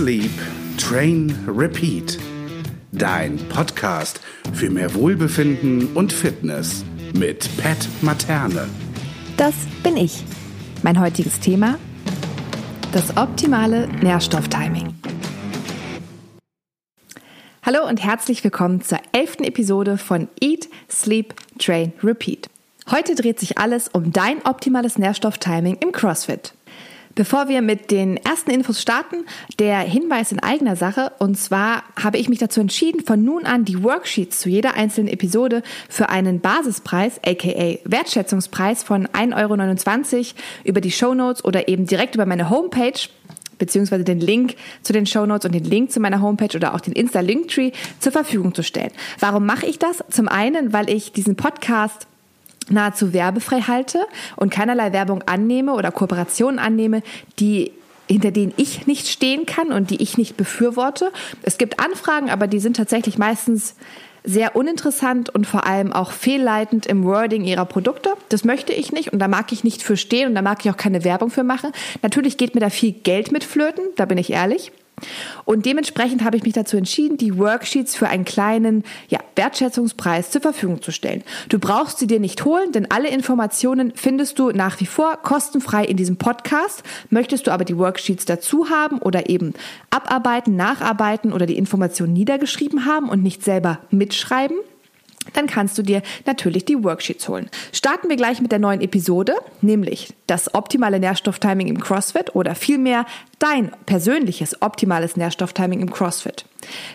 Sleep, Train, Repeat. Dein Podcast für mehr Wohlbefinden und Fitness mit Pat Materne. Das bin ich. Mein heutiges Thema: das optimale Nährstofftiming. Hallo und herzlich willkommen zur elften Episode von Eat, Sleep, Train, Repeat. Heute dreht sich alles um dein optimales Nährstofftiming im CrossFit. Bevor wir mit den ersten Infos starten, der Hinweis in eigener Sache. Und zwar habe ich mich dazu entschieden, von nun an die Worksheets zu jeder einzelnen Episode für einen Basispreis, aka Wertschätzungspreis von 1,29 Euro über die Show Notes oder eben direkt über meine Homepage beziehungsweise den Link zu den Show Notes und den Link zu meiner Homepage oder auch den Insta-Linktree zur Verfügung zu stellen. Warum mache ich das? Zum einen, weil ich diesen Podcast nahezu werbefrei halte und keinerlei Werbung annehme oder Kooperationen annehme, die hinter denen ich nicht stehen kann und die ich nicht befürworte. Es gibt Anfragen, aber die sind tatsächlich meistens sehr uninteressant und vor allem auch fehlleitend im Wording ihrer Produkte. Das möchte ich nicht und da mag ich nicht für stehen und da mag ich auch keine Werbung für machen. Natürlich geht mir da viel Geld mit flöten, da bin ich ehrlich. Und dementsprechend habe ich mich dazu entschieden, die Worksheets für einen kleinen ja, Wertschätzungspreis zur Verfügung zu stellen. Du brauchst sie dir nicht holen, denn alle Informationen findest du nach wie vor kostenfrei in diesem Podcast. Möchtest du aber die Worksheets dazu haben oder eben abarbeiten, nacharbeiten oder die Informationen niedergeschrieben haben und nicht selber mitschreiben, dann kannst du dir natürlich die Worksheets holen. Starten wir gleich mit der neuen Episode, nämlich das optimale Nährstofftiming im CrossFit oder vielmehr dein persönliches optimales Nährstofftiming im CrossFit.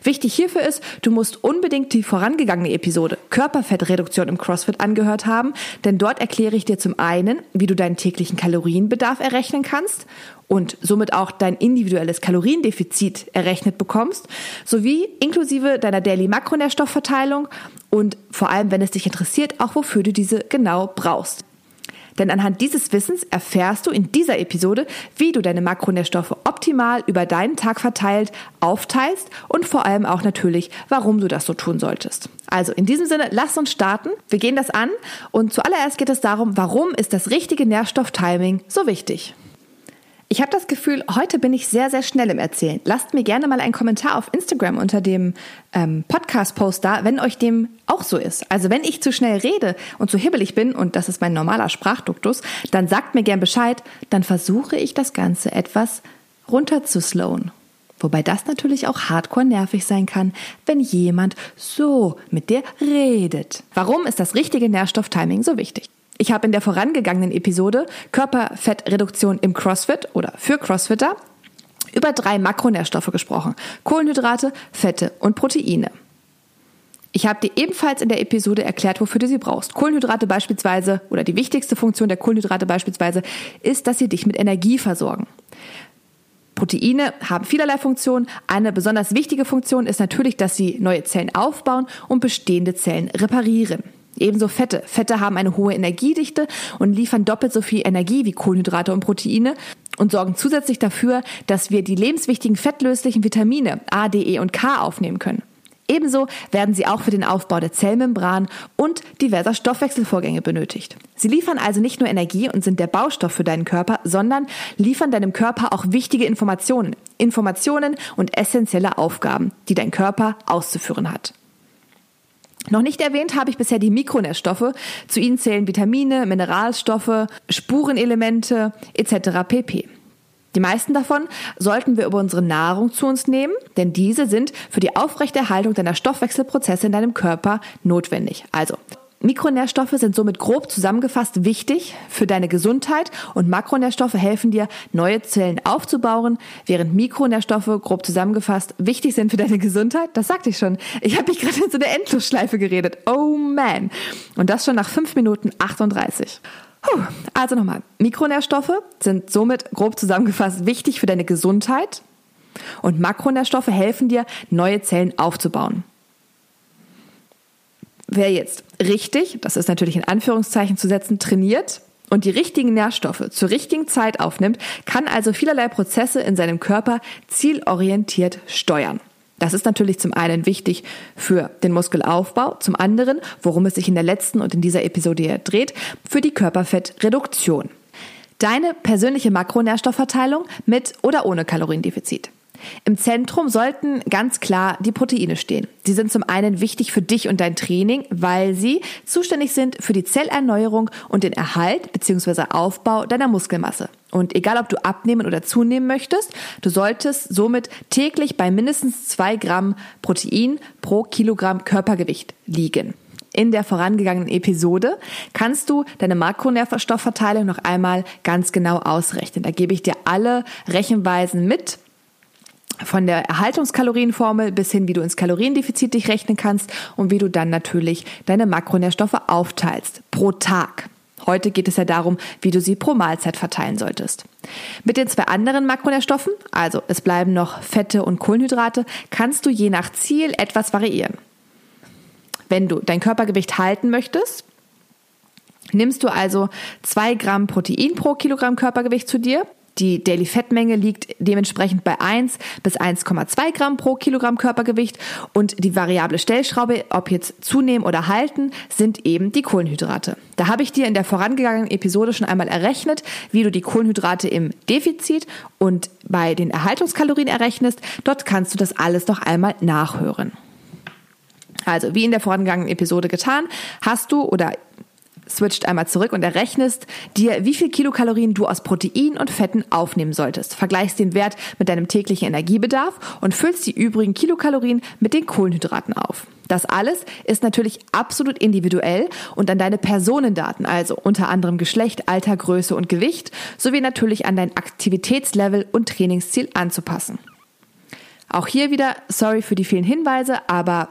Wichtig hierfür ist, du musst unbedingt die vorangegangene Episode Körperfettreduktion im CrossFit angehört haben, denn dort erkläre ich dir zum einen, wie du deinen täglichen Kalorienbedarf errechnen kannst und somit auch dein individuelles Kaloriendefizit errechnet bekommst, sowie inklusive deiner Daily Makronährstoffverteilung und vor allem, wenn es dich interessiert, auch wofür du diese genau brauchst. Denn anhand dieses Wissens erfährst du in dieser Episode, wie du deine Makronährstoffe optimal über deinen Tag verteilt aufteilst und vor allem auch natürlich, warum du das so tun solltest. Also in diesem Sinne, lass uns starten. Wir gehen das an und zuallererst geht es darum, warum ist das richtige Nährstofftiming so wichtig? Ich habe das Gefühl, heute bin ich sehr, sehr schnell im Erzählen. Lasst mir gerne mal einen Kommentar auf Instagram unter dem ähm, Podcast-Post da, wenn euch dem auch so ist. Also wenn ich zu schnell rede und zu hibbelig bin, und das ist mein normaler Sprachduktus, dann sagt mir gern Bescheid, dann versuche ich das Ganze etwas runter zu slowen. Wobei das natürlich auch hardcore nervig sein kann, wenn jemand so mit dir redet. Warum ist das richtige Nährstofftiming so wichtig? Ich habe in der vorangegangenen Episode Körperfettreduktion im CrossFit oder für CrossFitter über drei Makronährstoffe gesprochen. Kohlenhydrate, Fette und Proteine. Ich habe dir ebenfalls in der Episode erklärt, wofür du sie brauchst. Kohlenhydrate beispielsweise oder die wichtigste Funktion der Kohlenhydrate beispielsweise ist, dass sie dich mit Energie versorgen. Proteine haben vielerlei Funktionen. Eine besonders wichtige Funktion ist natürlich, dass sie neue Zellen aufbauen und bestehende Zellen reparieren. Ebenso Fette. Fette haben eine hohe Energiedichte und liefern doppelt so viel Energie wie Kohlenhydrate und Proteine und sorgen zusätzlich dafür, dass wir die lebenswichtigen fettlöslichen Vitamine A, D, E und K aufnehmen können. Ebenso werden sie auch für den Aufbau der Zellmembran und diverser Stoffwechselvorgänge benötigt. Sie liefern also nicht nur Energie und sind der Baustoff für deinen Körper, sondern liefern deinem Körper auch wichtige Informationen. Informationen und essentielle Aufgaben, die dein Körper auszuführen hat. Noch nicht erwähnt habe ich bisher die Mikronährstoffe. Zu ihnen zählen Vitamine, Mineralstoffe, Spurenelemente etc. pp. Die meisten davon sollten wir über unsere Nahrung zu uns nehmen, denn diese sind für die Aufrechterhaltung deiner Stoffwechselprozesse in deinem Körper notwendig. Also Mikronährstoffe sind somit grob zusammengefasst wichtig für deine Gesundheit und Makronährstoffe helfen dir, neue Zellen aufzubauen, während Mikronährstoffe grob zusammengefasst wichtig sind für deine Gesundheit. Das sagte ich schon. Ich habe mich gerade in so eine Endlosschleife geredet. Oh man. Und das schon nach 5 Minuten 38. Puh. Also nochmal. Mikronährstoffe sind somit grob zusammengefasst wichtig für deine Gesundheit und Makronährstoffe helfen dir, neue Zellen aufzubauen. Wer jetzt richtig, das ist natürlich in Anführungszeichen zu setzen, trainiert und die richtigen Nährstoffe zur richtigen Zeit aufnimmt, kann also vielerlei Prozesse in seinem Körper zielorientiert steuern. Das ist natürlich zum einen wichtig für den Muskelaufbau, zum anderen, worum es sich in der letzten und in dieser Episode dreht, für die Körperfettreduktion. Deine persönliche Makronährstoffverteilung mit oder ohne Kaloriendefizit. Im Zentrum sollten ganz klar die Proteine stehen. Sie sind zum einen wichtig für dich und dein Training, weil sie zuständig sind für die Zellerneuerung und den Erhalt bzw. Aufbau deiner Muskelmasse. Und egal, ob du abnehmen oder zunehmen möchtest, du solltest somit täglich bei mindestens zwei Gramm Protein pro Kilogramm Körpergewicht liegen. In der vorangegangenen Episode kannst du deine Makronährstoffverteilung noch einmal ganz genau ausrechnen. Da gebe ich dir alle Rechenweisen mit von der Erhaltungskalorienformel bis hin, wie du ins Kaloriendefizit dich rechnen kannst und wie du dann natürlich deine Makronährstoffe aufteilst pro Tag. Heute geht es ja darum, wie du sie pro Mahlzeit verteilen solltest. Mit den zwei anderen Makronährstoffen, also es bleiben noch Fette und Kohlenhydrate, kannst du je nach Ziel etwas variieren. Wenn du dein Körpergewicht halten möchtest, nimmst du also zwei Gramm Protein pro Kilogramm Körpergewicht zu dir die Daily Fettmenge liegt dementsprechend bei 1 bis 1,2 Gramm pro Kilogramm Körpergewicht und die variable Stellschraube, ob jetzt zunehmen oder halten, sind eben die Kohlenhydrate. Da habe ich dir in der vorangegangenen Episode schon einmal errechnet, wie du die Kohlenhydrate im Defizit und bei den Erhaltungskalorien errechnest. Dort kannst du das alles noch einmal nachhören. Also, wie in der vorangegangenen Episode getan, hast du oder switcht einmal zurück und errechnest dir, wie viel Kilokalorien du aus Protein und Fetten aufnehmen solltest. Vergleichst den Wert mit deinem täglichen Energiebedarf und füllst die übrigen Kilokalorien mit den Kohlenhydraten auf. Das alles ist natürlich absolut individuell und an deine Personendaten, also unter anderem Geschlecht, Alter, Größe und Gewicht, sowie natürlich an dein Aktivitätslevel und Trainingsziel anzupassen. Auch hier wieder, sorry für die vielen Hinweise, aber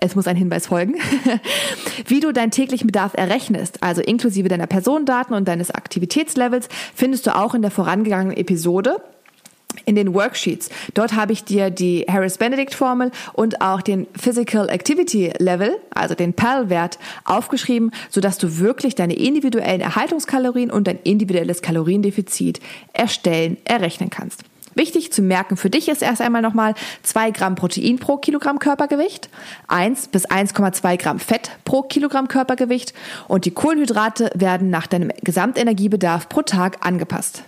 es muss ein Hinweis folgen, wie du deinen täglichen Bedarf errechnest, also inklusive deiner Personendaten und deines Aktivitätslevels, findest du auch in der vorangegangenen Episode in den Worksheets. Dort habe ich dir die Harris-Benedict-Formel und auch den Physical Activity Level, also den PAL-Wert, aufgeschrieben, sodass du wirklich deine individuellen Erhaltungskalorien und dein individuelles Kaloriendefizit erstellen, errechnen kannst. Wichtig zu merken für dich ist erst einmal nochmal 2 Gramm Protein pro Kilogramm Körpergewicht, 1 bis 1,2 Gramm Fett pro Kilogramm Körpergewicht und die Kohlenhydrate werden nach deinem Gesamtenergiebedarf pro Tag angepasst.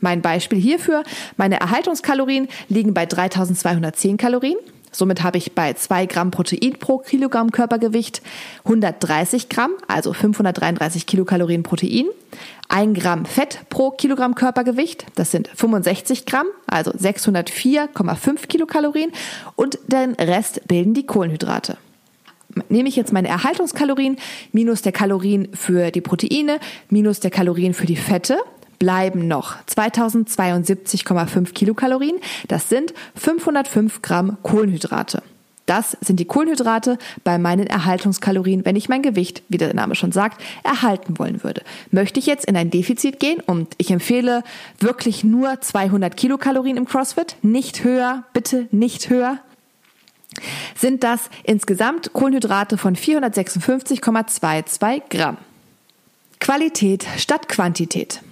Mein Beispiel hierfür, meine Erhaltungskalorien liegen bei 3210 Kalorien. Somit habe ich bei 2 Gramm Protein pro Kilogramm Körpergewicht 130 Gramm, also 533 Kilokalorien Protein, 1 Gramm Fett pro Kilogramm Körpergewicht, das sind 65 Gramm, also 604,5 Kilokalorien und den Rest bilden die Kohlenhydrate. Nehme ich jetzt meine Erhaltungskalorien minus der Kalorien für die Proteine minus der Kalorien für die Fette, bleiben noch 2072,5 Kilokalorien. Das sind 505 Gramm Kohlenhydrate. Das sind die Kohlenhydrate bei meinen Erhaltungskalorien, wenn ich mein Gewicht, wie der Name schon sagt, erhalten wollen würde. Möchte ich jetzt in ein Defizit gehen und ich empfehle wirklich nur 200 Kilokalorien im CrossFit, nicht höher, bitte nicht höher, sind das insgesamt Kohlenhydrate von 456,22 Gramm. Qualität statt Quantität.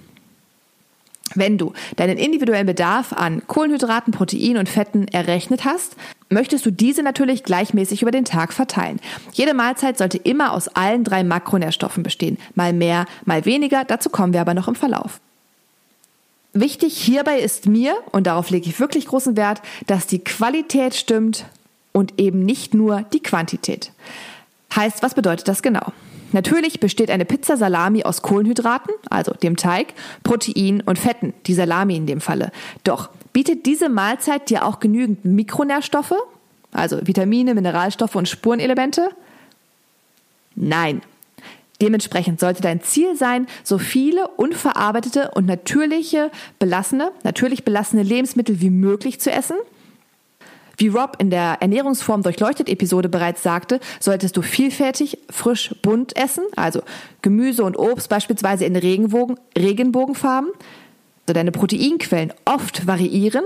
Wenn du deinen individuellen Bedarf an Kohlenhydraten, Protein und Fetten errechnet hast, möchtest du diese natürlich gleichmäßig über den Tag verteilen. Jede Mahlzeit sollte immer aus allen drei Makronährstoffen bestehen. Mal mehr, mal weniger, dazu kommen wir aber noch im Verlauf. Wichtig hierbei ist mir, und darauf lege ich wirklich großen Wert, dass die Qualität stimmt und eben nicht nur die Quantität. Heißt, was bedeutet das genau? Natürlich besteht eine Pizza Salami aus Kohlenhydraten, also dem Teig, Protein und Fetten, die Salami in dem Falle. Doch bietet diese Mahlzeit dir auch genügend Mikronährstoffe, also Vitamine, Mineralstoffe und Spurenelemente? Nein. Dementsprechend sollte dein Ziel sein, so viele unverarbeitete und natürliche belassene, natürlich belassene Lebensmittel wie möglich zu essen – wie Rob in der Ernährungsform durchleuchtet Episode bereits sagte, solltest du vielfältig, frisch, bunt essen, also Gemüse und Obst beispielsweise in Regenbogen, Regenbogenfarben, so deine Proteinquellen oft variieren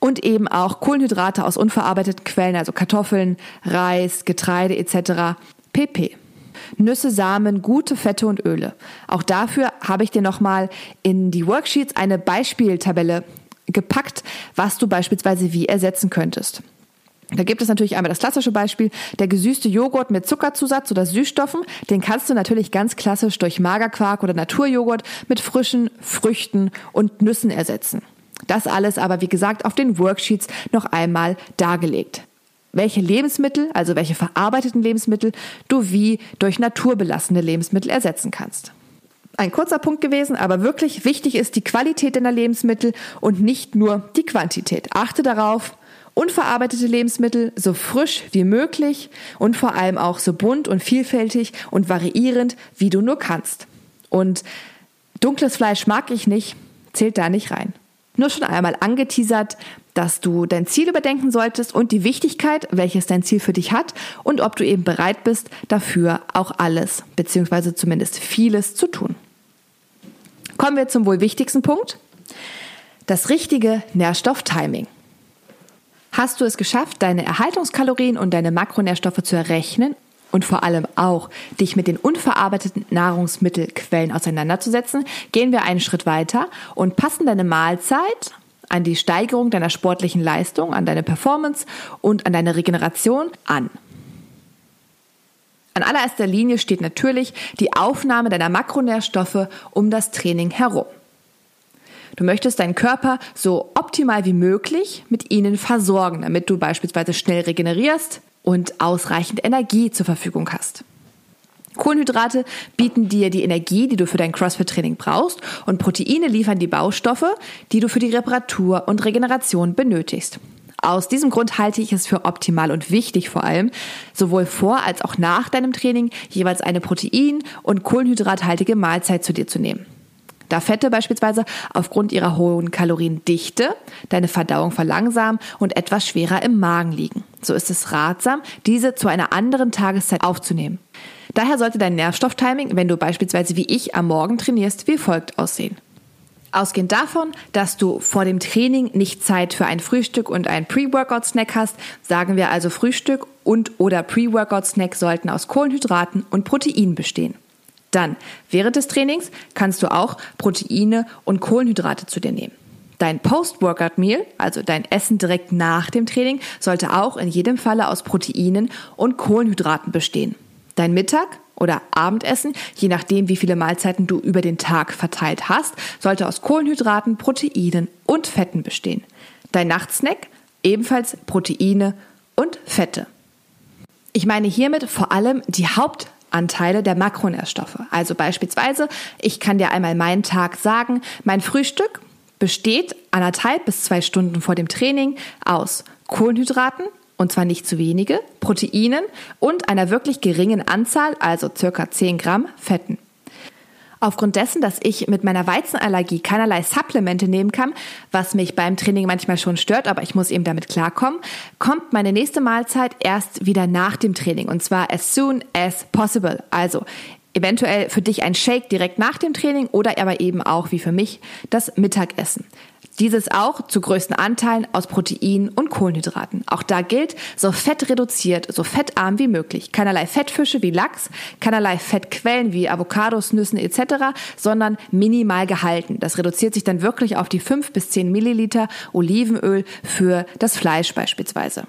und eben auch Kohlenhydrate aus unverarbeiteten Quellen, also Kartoffeln, Reis, Getreide etc. pp. Nüsse, Samen, gute Fette und Öle. Auch dafür habe ich dir nochmal in die Worksheets eine Beispieltabelle gepackt, was du beispielsweise wie ersetzen könntest. Da gibt es natürlich einmal das klassische Beispiel, der gesüßte Joghurt mit Zuckerzusatz oder Süßstoffen. Den kannst du natürlich ganz klassisch durch Magerquark oder Naturjoghurt mit frischen Früchten und Nüssen ersetzen. Das alles aber, wie gesagt, auf den Worksheets noch einmal dargelegt. Welche Lebensmittel, also welche verarbeiteten Lebensmittel, du wie durch naturbelassene Lebensmittel ersetzen kannst. Ein kurzer Punkt gewesen, aber wirklich wichtig ist die Qualität deiner Lebensmittel und nicht nur die Quantität. Achte darauf, unverarbeitete Lebensmittel so frisch wie möglich und vor allem auch so bunt und vielfältig und variierend, wie du nur kannst. Und dunkles Fleisch mag ich nicht, zählt da nicht rein. Nur schon einmal angeteasert, dass du dein Ziel überdenken solltest und die Wichtigkeit, welches dein Ziel für dich hat und ob du eben bereit bist, dafür auch alles bzw. zumindest vieles zu tun. Kommen wir zum wohl wichtigsten Punkt. Das richtige Nährstofftiming. Hast du es geschafft, deine Erhaltungskalorien und deine Makronährstoffe zu errechnen und vor allem auch dich mit den unverarbeiteten Nahrungsmittelquellen auseinanderzusetzen, gehen wir einen Schritt weiter und passen deine Mahlzeit an die Steigerung deiner sportlichen Leistung, an deine Performance und an deine Regeneration an. An allererster Linie steht natürlich die Aufnahme deiner Makronährstoffe um das Training herum. Du möchtest deinen Körper so optimal wie möglich mit ihnen versorgen, damit du beispielsweise schnell regenerierst und ausreichend Energie zur Verfügung hast. Kohlenhydrate bieten dir die Energie, die du für dein CrossFit-Training brauchst und Proteine liefern die Baustoffe, die du für die Reparatur und Regeneration benötigst. Aus diesem Grund halte ich es für optimal und wichtig vor allem, sowohl vor als auch nach deinem Training jeweils eine protein- und kohlenhydrathaltige Mahlzeit zu dir zu nehmen. Da Fette beispielsweise aufgrund ihrer hohen Kaloriendichte deine Verdauung verlangsamen und etwas schwerer im Magen liegen. So ist es ratsam, diese zu einer anderen Tageszeit aufzunehmen. Daher sollte dein Nährstofftiming, wenn du beispielsweise wie ich am Morgen trainierst, wie folgt aussehen. Ausgehend davon, dass du vor dem Training nicht Zeit für ein Frühstück und ein Pre-Workout-Snack hast, sagen wir also Frühstück und oder Pre-Workout-Snack sollten aus Kohlenhydraten und Proteinen bestehen. Dann, während des Trainings kannst du auch Proteine und Kohlenhydrate zu dir nehmen. Dein Post-Workout-Meal, also dein Essen direkt nach dem Training, sollte auch in jedem Falle aus Proteinen und Kohlenhydraten bestehen. Dein Mittag oder Abendessen, je nachdem, wie viele Mahlzeiten du über den Tag verteilt hast, sollte aus Kohlenhydraten, Proteinen und Fetten bestehen. Dein Nachtsnack ebenfalls Proteine und Fette. Ich meine hiermit vor allem die Hauptanteile der Makronährstoffe. Also beispielsweise, ich kann dir einmal meinen Tag sagen, mein Frühstück besteht anderthalb bis zwei Stunden vor dem Training aus Kohlenhydraten, und zwar nicht zu wenige, Proteinen und einer wirklich geringen Anzahl, also circa 10 Gramm Fetten. Aufgrund dessen, dass ich mit meiner Weizenallergie keinerlei Supplemente nehmen kann, was mich beim Training manchmal schon stört, aber ich muss eben damit klarkommen, kommt meine nächste Mahlzeit erst wieder nach dem Training und zwar as soon as possible. Also eventuell für dich ein Shake direkt nach dem Training oder aber eben auch wie für mich das Mittagessen. Dieses auch zu größten Anteilen aus Proteinen und Kohlenhydraten. Auch da gilt, so fett reduziert, so fettarm wie möglich. Keinerlei Fettfische wie Lachs, keinerlei Fettquellen wie Avocados, Nüssen etc., sondern minimal gehalten. Das reduziert sich dann wirklich auf die 5 bis 10 Milliliter Olivenöl für das Fleisch beispielsweise.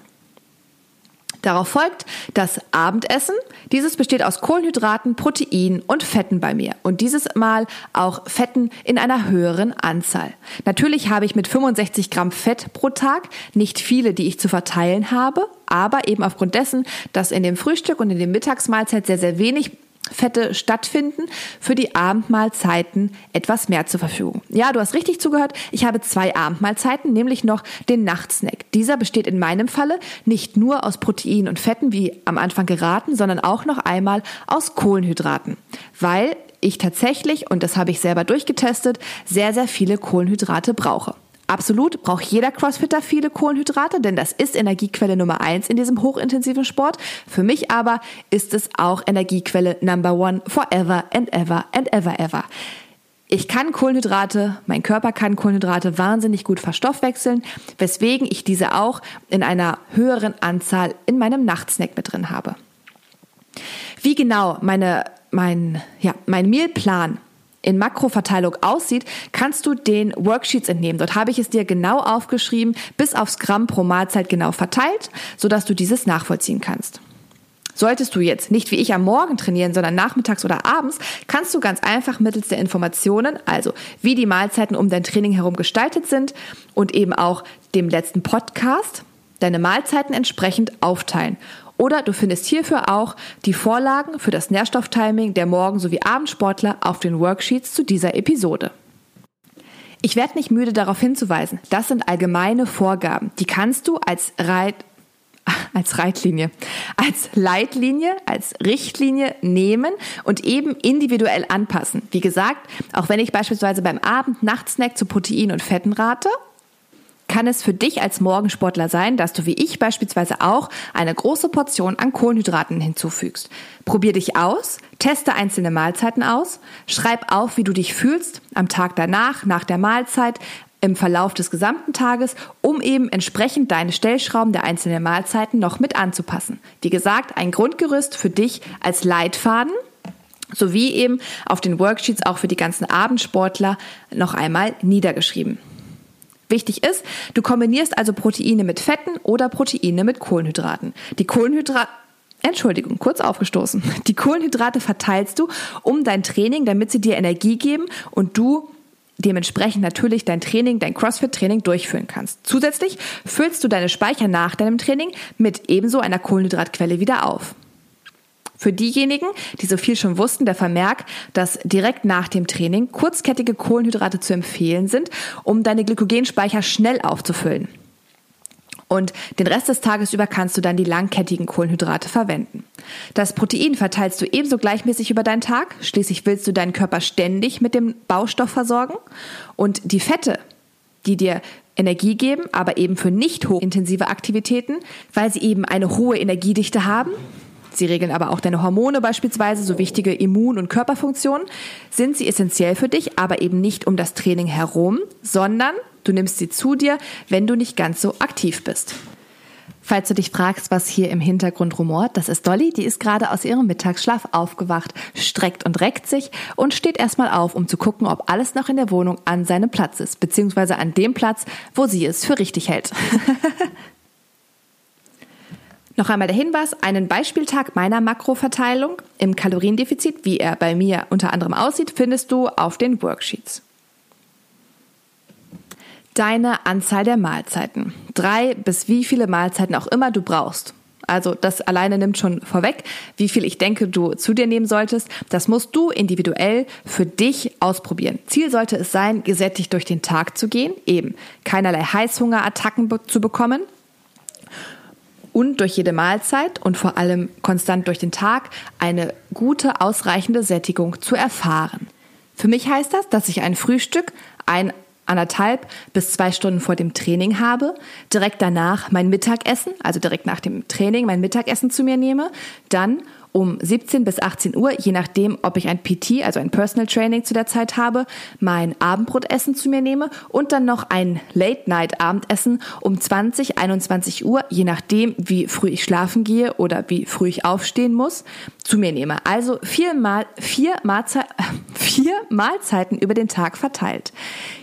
Darauf folgt das Abendessen. Dieses besteht aus Kohlenhydraten, Proteinen und Fetten bei mir. Und dieses Mal auch Fetten in einer höheren Anzahl. Natürlich habe ich mit 65 Gramm Fett pro Tag nicht viele, die ich zu verteilen habe, aber eben aufgrund dessen, dass in dem Frühstück und in der Mittagsmahlzeit sehr, sehr wenig Fette stattfinden, für die Abendmahlzeiten etwas mehr zur Verfügung. Ja, du hast richtig zugehört. Ich habe zwei Abendmahlzeiten, nämlich noch den Nachtsnack. Dieser besteht in meinem Falle nicht nur aus Proteinen und Fetten, wie am Anfang geraten, sondern auch noch einmal aus Kohlenhydraten, weil ich tatsächlich, und das habe ich selber durchgetestet, sehr, sehr viele Kohlenhydrate brauche. Absolut braucht jeder Crossfitter viele Kohlenhydrate, denn das ist Energiequelle Nummer eins in diesem hochintensiven Sport. Für mich aber ist es auch Energiequelle Number One forever and ever and ever ever. Ich kann Kohlenhydrate, mein Körper kann Kohlenhydrate wahnsinnig gut verstoffwechseln, weswegen ich diese auch in einer höheren Anzahl in meinem Nachtsnack mit drin habe. Wie genau meine, mein, ja, mein Mealplan in Makroverteilung aussieht, kannst du den Worksheets entnehmen. Dort habe ich es dir genau aufgeschrieben, bis aufs Gramm pro Mahlzeit genau verteilt, sodass du dieses nachvollziehen kannst. Solltest du jetzt nicht wie ich am Morgen trainieren, sondern nachmittags oder abends, kannst du ganz einfach mittels der Informationen, also wie die Mahlzeiten um dein Training herum gestaltet sind und eben auch dem letzten Podcast, deine Mahlzeiten entsprechend aufteilen. Oder du findest hierfür auch die Vorlagen für das Nährstofftiming der Morgen- sowie Abendsportler auf den Worksheets zu dieser Episode. Ich werde nicht müde darauf hinzuweisen, das sind allgemeine Vorgaben. Die kannst du als Reit als Reitlinie, als Leitlinie, als Richtlinie nehmen und eben individuell anpassen. Wie gesagt, auch wenn ich beispielsweise beim Abend-Nachtsnack zu Protein und Fetten rate, kann es für dich als Morgensportler sein, dass du wie ich beispielsweise auch eine große Portion an Kohlenhydraten hinzufügst. Probier dich aus, teste einzelne Mahlzeiten aus, schreib auf, wie du dich fühlst am Tag danach, nach der Mahlzeit, im Verlauf des gesamten Tages, um eben entsprechend deine Stellschrauben der einzelnen Mahlzeiten noch mit anzupassen. Wie gesagt, ein Grundgerüst für dich als Leitfaden sowie eben auf den Worksheets auch für die ganzen Abendsportler noch einmal niedergeschrieben. Wichtig ist, du kombinierst also Proteine mit Fetten oder Proteine mit Kohlenhydraten. Die Kohlenhydrate Entschuldigung, kurz aufgestoßen. Die Kohlenhydrate verteilst du um dein Training, damit sie dir Energie geben und du dementsprechend natürlich dein Training, dein CrossFit-Training durchführen kannst. Zusätzlich füllst du deine Speicher nach deinem Training mit ebenso einer Kohlenhydratquelle wieder auf. Für diejenigen, die so viel schon wussten, der Vermerk, dass direkt nach dem Training kurzkettige Kohlenhydrate zu empfehlen sind, um deine Glykogenspeicher schnell aufzufüllen. Und den Rest des Tages über kannst du dann die langkettigen Kohlenhydrate verwenden. Das Protein verteilst du ebenso gleichmäßig über deinen Tag. Schließlich willst du deinen Körper ständig mit dem Baustoff versorgen. Und die Fette, die dir Energie geben, aber eben für nicht hochintensive Aktivitäten, weil sie eben eine hohe Energiedichte haben. Sie regeln aber auch deine Hormone beispielsweise, so wichtige Immun- und Körperfunktionen. Sind sie essentiell für dich, aber eben nicht um das Training herum, sondern Du nimmst sie zu dir, wenn du nicht ganz so aktiv bist. Falls du dich fragst, was hier im Hintergrund rumort, das ist Dolly, die ist gerade aus ihrem Mittagsschlaf aufgewacht, streckt und reckt sich und steht erstmal auf, um zu gucken, ob alles noch in der Wohnung an seinem Platz ist, beziehungsweise an dem Platz, wo sie es für richtig hält. Noch einmal der Hinweis, einen Beispieltag meiner Makroverteilung im Kaloriendefizit, wie er bei mir unter anderem aussieht, findest du auf den Worksheets deine Anzahl der Mahlzeiten. Drei bis wie viele Mahlzeiten auch immer du brauchst. Also das alleine nimmt schon vorweg, wie viel ich denke, du zu dir nehmen solltest. Das musst du individuell für dich ausprobieren. Ziel sollte es sein, gesättigt durch den Tag zu gehen, eben keinerlei Heißhungerattacken zu bekommen und durch jede Mahlzeit und vor allem konstant durch den Tag eine gute, ausreichende Sättigung zu erfahren. Für mich heißt das, dass ich ein Frühstück, ein anderthalb bis zwei Stunden vor dem Training habe, direkt danach mein Mittagessen, also direkt nach dem Training mein Mittagessen zu mir nehme, dann um 17 bis 18 Uhr, je nachdem, ob ich ein PT, also ein Personal Training zu der Zeit habe, mein Abendbrotessen zu mir nehme und dann noch ein Late-Night-Abendessen um 20, 21 Uhr, je nachdem, wie früh ich schlafen gehe oder wie früh ich aufstehen muss, zu mir nehme. Also vier, Mal, vier, Mahlzei vier Mahlzeiten über den Tag verteilt.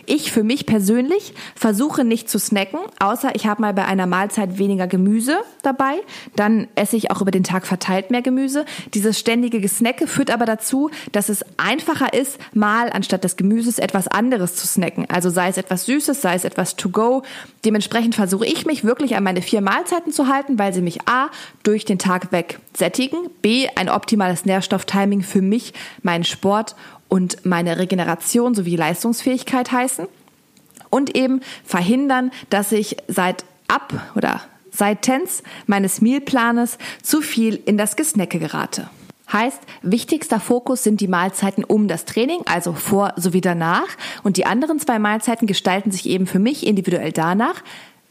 Ich für mich persönlich versuche nicht zu snacken, außer ich habe mal bei einer Mahlzeit weniger Gemüse dabei. Dann esse ich auch über den Tag verteilt mehr Gemüse. Dieses ständige Gesnacke führt aber dazu, dass es einfacher ist, mal anstatt des Gemüses etwas anderes zu snacken. Also sei es etwas Süßes, sei es etwas to go. Dementsprechend versuche ich mich wirklich an meine vier Mahlzeiten zu halten, weil sie mich A durch den Tag weg sättigen, B ein optimales Nährstofftiming für mich, meinen Sport und meine Regeneration sowie Leistungsfähigkeit heißen und eben verhindern, dass ich seit ab oder seitens meines Mealplanes zu viel in das Gesnacke gerate. Heißt, wichtigster Fokus sind die Mahlzeiten um das Training, also vor sowie danach. Und die anderen zwei Mahlzeiten gestalten sich eben für mich individuell danach,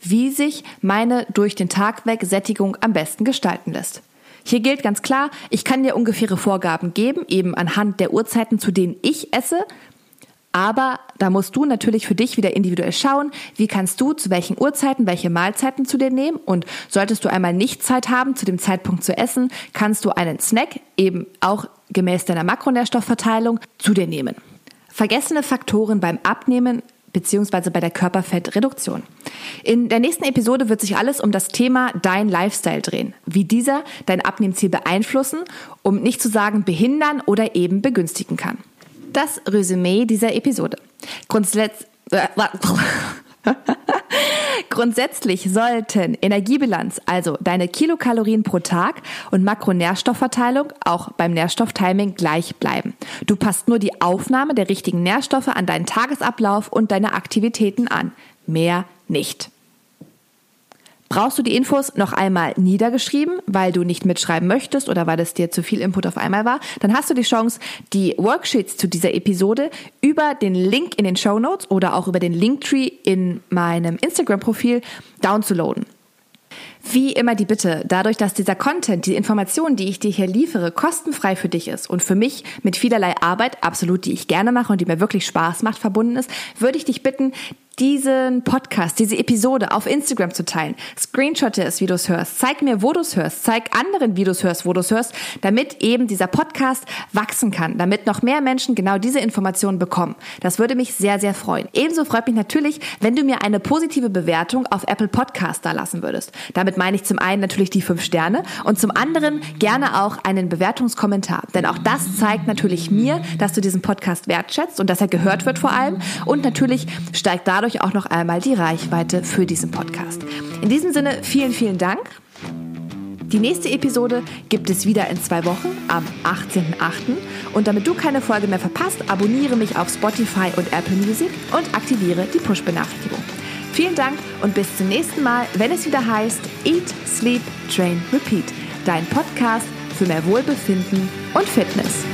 wie sich meine durch den Tag weg Sättigung am besten gestalten lässt. Hier gilt ganz klar, ich kann dir ungefähre Vorgaben geben, eben anhand der Uhrzeiten, zu denen ich esse. Aber da musst du natürlich für dich wieder individuell schauen, wie kannst du zu welchen Uhrzeiten welche Mahlzeiten zu dir nehmen. Und solltest du einmal nicht Zeit haben, zu dem Zeitpunkt zu essen, kannst du einen Snack eben auch gemäß deiner Makronährstoffverteilung zu dir nehmen. Vergessene Faktoren beim Abnehmen bzw. bei der Körperfettreduktion. In der nächsten Episode wird sich alles um das Thema dein Lifestyle drehen, wie dieser dein Abnehmziel beeinflussen, um nicht zu sagen behindern oder eben begünstigen kann. Das Resümee dieser Episode. Grundsätzlich Grundsätzlich sollten Energiebilanz, also deine Kilokalorien pro Tag und Makronährstoffverteilung auch beim Nährstofftiming gleich bleiben. Du passt nur die Aufnahme der richtigen Nährstoffe an deinen Tagesablauf und deine Aktivitäten an. Mehr nicht. Brauchst du die Infos noch einmal niedergeschrieben, weil du nicht mitschreiben möchtest oder weil es dir zu viel Input auf einmal war, dann hast du die Chance, die Worksheets zu dieser Episode über den Link in den Show Notes oder auch über den Linktree in meinem Instagram-Profil downzuladen. Wie immer die Bitte, dadurch, dass dieser Content, die Informationen, die ich dir hier liefere, kostenfrei für dich ist und für mich mit vielerlei Arbeit, absolut, die ich gerne mache und die mir wirklich Spaß macht, verbunden ist, würde ich dich bitten, diesen Podcast, diese Episode auf Instagram zu teilen. Screenshotte es, wie du es hörst. Zeig mir, wo du es hörst. Zeig anderen, wie du es hörst, wo du es hörst, damit eben dieser Podcast wachsen kann, damit noch mehr Menschen genau diese Informationen bekommen. Das würde mich sehr, sehr freuen. Ebenso freut mich natürlich, wenn du mir eine positive Bewertung auf Apple Podcast da lassen würdest. Damit meine ich zum einen natürlich die fünf Sterne und zum anderen gerne auch einen Bewertungskommentar. Denn auch das zeigt natürlich mir, dass du diesen Podcast wertschätzt und dass er gehört wird vor allem. Und natürlich steigt dadurch dadurch auch noch einmal die Reichweite für diesen Podcast. In diesem Sinne, vielen, vielen Dank. Die nächste Episode gibt es wieder in zwei Wochen am 18.08. Und damit du keine Folge mehr verpasst, abonniere mich auf Spotify und Apple Music und aktiviere die Push-Benachrichtigung. Vielen Dank und bis zum nächsten Mal, wenn es wieder heißt Eat, Sleep, Train, Repeat. Dein Podcast für mehr Wohlbefinden und Fitness.